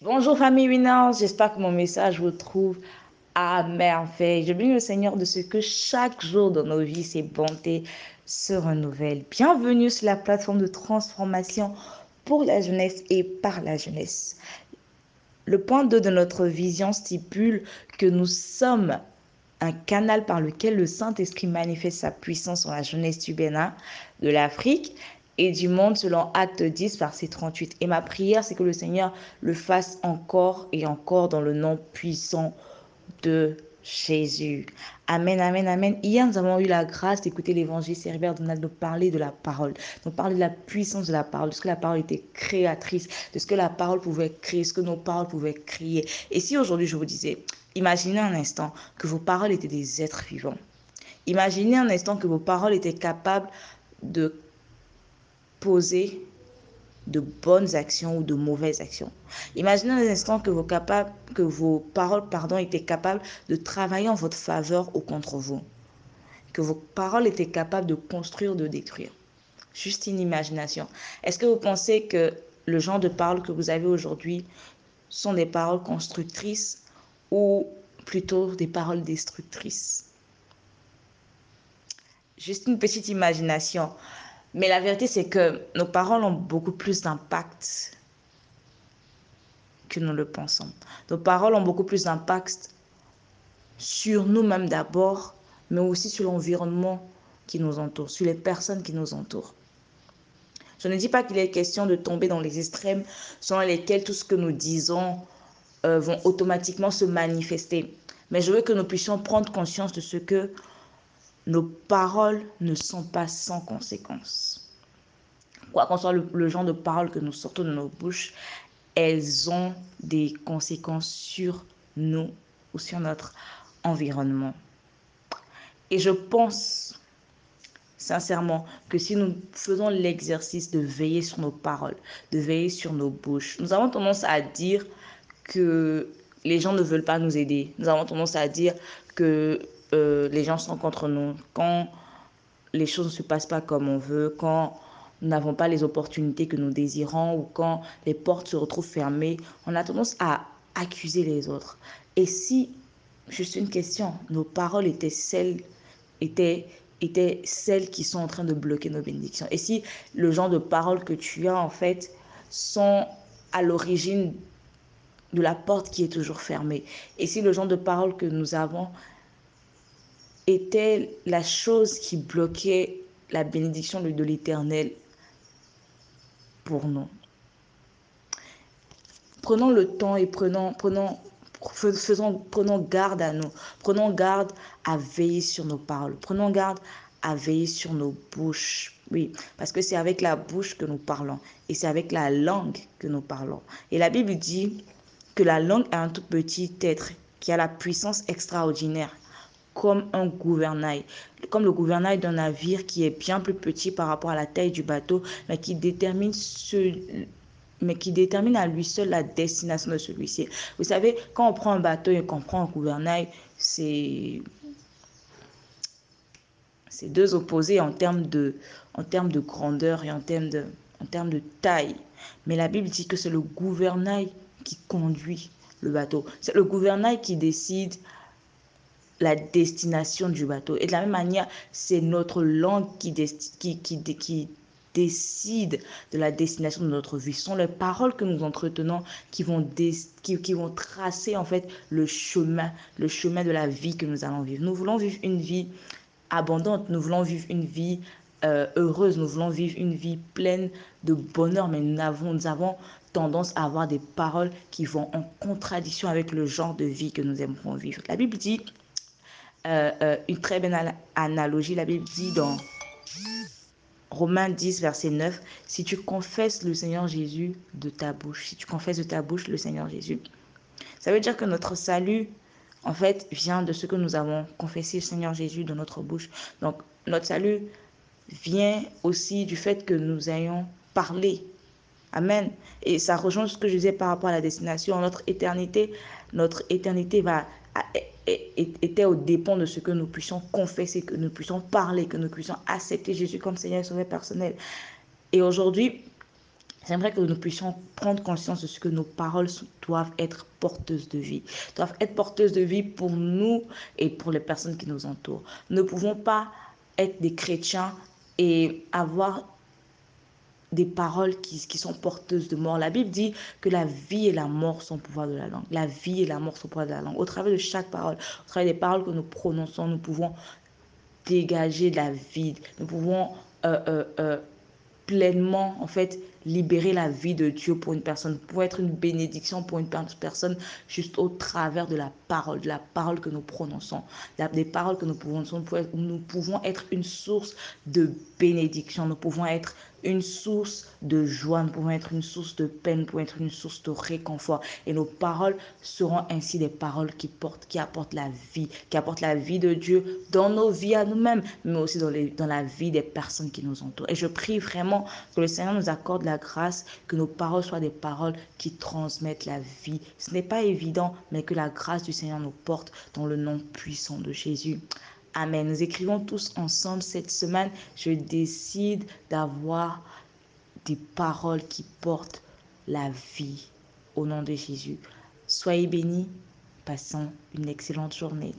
Bonjour famille Winners, j'espère que mon message vous trouve à merveille. Je bénis le Seigneur de ce que chaque jour dans nos vies, ses bontés se renouvellent. Bienvenue sur la plateforme de transformation pour la jeunesse et par la jeunesse. Le point 2 de notre vision stipule que nous sommes un canal par lequel le Saint-Esprit manifeste sa puissance sur la jeunesse du Bénin, de l'Afrique et du monde selon Acte 10, verset 38. Et ma prière, c'est que le Seigneur le fasse encore et encore dans le nom puissant de Jésus. Amen, amen, amen. Hier, nous avons eu la grâce d'écouter l'évangile Herbert Donald nous parler de la parole, nous parler de la puissance de la parole, de ce que la parole était créatrice, de ce que la parole pouvait créer, ce que nos paroles pouvaient créer. Et si aujourd'hui je vous disais, imaginez un instant que vos paroles étaient des êtres vivants. Imaginez un instant que vos paroles étaient capables de poser de bonnes actions ou de mauvaises actions. Imaginez un instant que vos, que vos paroles pardon, étaient capables de travailler en votre faveur ou contre vous. Que vos paroles étaient capables de construire, de détruire. Juste une imagination. Est-ce que vous pensez que le genre de paroles que vous avez aujourd'hui sont des paroles constructrices ou plutôt des paroles destructrices? Juste une petite imagination. Mais la vérité, c'est que nos paroles ont beaucoup plus d'impact que nous le pensons. Nos paroles ont beaucoup plus d'impact sur nous-mêmes d'abord, mais aussi sur l'environnement qui nous entoure, sur les personnes qui nous entourent. Je ne dis pas qu'il est question de tomber dans les extrêmes selon lesquels tout ce que nous disons euh, vont automatiquement se manifester. Mais je veux que nous puissions prendre conscience de ce que nos paroles ne sont pas sans conséquences. Quoi qu'en soit le, genre de paroles que nous sortons de nos bouches, elles ont des conséquences sur nous ou sur notre environnement. Et je pense sincèrement que si nous faisons l'exercice de veiller sur nos paroles, de veiller sur nos bouches, nous avons tendance à dire que les gens ne veulent pas nous aider. Nous avons tendance à dire que euh, les gens sont contre nous, quand les choses ne se passent pas comme on veut, quand nous n'avons pas les opportunités que nous désirons ou quand les portes se retrouvent fermées, on a tendance à accuser les autres. Et si, juste une question, nos paroles étaient celles, étaient, étaient celles qui sont en train de bloquer nos bénédictions, et si le genre de paroles que tu as, en fait, sont à l'origine de la porte qui est toujours fermée, et si le genre de paroles que nous avons était la chose qui bloquait la bénédiction de l'Éternel pour nous. Prenons le temps et prenons, prenons, faisons, prenons garde à nous. Prenons garde à veiller sur nos paroles. Prenons garde à veiller sur nos bouches. Oui, parce que c'est avec la bouche que nous parlons et c'est avec la langue que nous parlons. Et la Bible dit que la langue est un tout petit être qui a la puissance extraordinaire comme un gouvernail, comme le gouvernail d'un navire qui est bien plus petit par rapport à la taille du bateau, mais qui détermine ce, mais qui détermine à lui seul la destination de celui-ci. Vous savez, quand on prend un bateau et qu'on prend un gouvernail, c'est deux opposés en termes de en termes de grandeur et en termes de en termes de taille. Mais la Bible dit que c'est le gouvernail qui conduit le bateau. C'est le gouvernail qui décide la destination du bateau. Et de la même manière, c'est notre langue qui, décide de la destination de notre vie. Ce sont les paroles que nous entretenons qui vont, qui, vont tracer en fait le chemin, le chemin de la vie que nous allons vivre. Nous voulons vivre une vie abondante, nous voulons vivre une vie euh, heureuse, nous voulons vivre une vie pleine de bonheur, mais nous avons, nous avons tendance à avoir des paroles qui vont en contradiction avec le genre de vie que nous aimerons vivre. La Bible dit euh, euh, une très belle analogie. La Bible dit dans Romains 10, verset 9, si tu confesses le Seigneur Jésus de ta bouche, si tu confesses de ta bouche le Seigneur Jésus, ça veut dire que notre salut, en fait, vient de ce que nous avons confessé le Seigneur Jésus de notre bouche. Donc, notre salut vient aussi du fait que nous ayons parlé. Amen. Et ça rejoint ce que je disais par rapport à la destination. Notre éternité, notre éternité va était au dépend de ce que nous puissions confesser, que nous puissions parler, que nous puissions accepter Jésus comme Seigneur et Sauveur personnel. Et aujourd'hui, J'aimerais que nous puissions prendre conscience de ce que nos paroles doivent être porteuses de vie, doivent être porteuses de vie pour nous et pour les personnes qui nous entourent. Nous ne pouvons pas être des chrétiens et avoir des paroles qui, sont porteuses de mort. La Bible dit que la vie et la mort sont au pouvoir de la langue. La vie et la mort sont au pouvoir de la langue. Au travers de chaque parole, au travers des paroles que nous prononçons, nous pouvons dégager la vie. Nous pouvons euh, euh, euh, pleinement, en fait, libérer la vie de Dieu pour une personne, pour être une bénédiction pour une personne juste au travers de la parole, de la parole que nous prononçons, des paroles que nous pouvons, nous pouvons être une source de bénédiction, nous pouvons être une source de joie, nous pouvons être une source de peine, nous pouvons être une source de réconfort. Et nos paroles seront ainsi des paroles qui portent, qui apportent la vie, qui apportent la vie de Dieu dans nos vies à nous-mêmes, mais aussi dans, dans la vie des personnes qui nous entourent. Et je prie vraiment que le Seigneur nous accorde la grâce, que nos paroles soient des paroles qui transmettent la vie. Ce n'est pas évident, mais que la grâce du Seigneur nous porte dans le nom puissant de Jésus. Amen. Nous écrivons tous ensemble cette semaine. Je décide d'avoir des paroles qui portent la vie au nom de Jésus. Soyez bénis. Passons une excellente journée.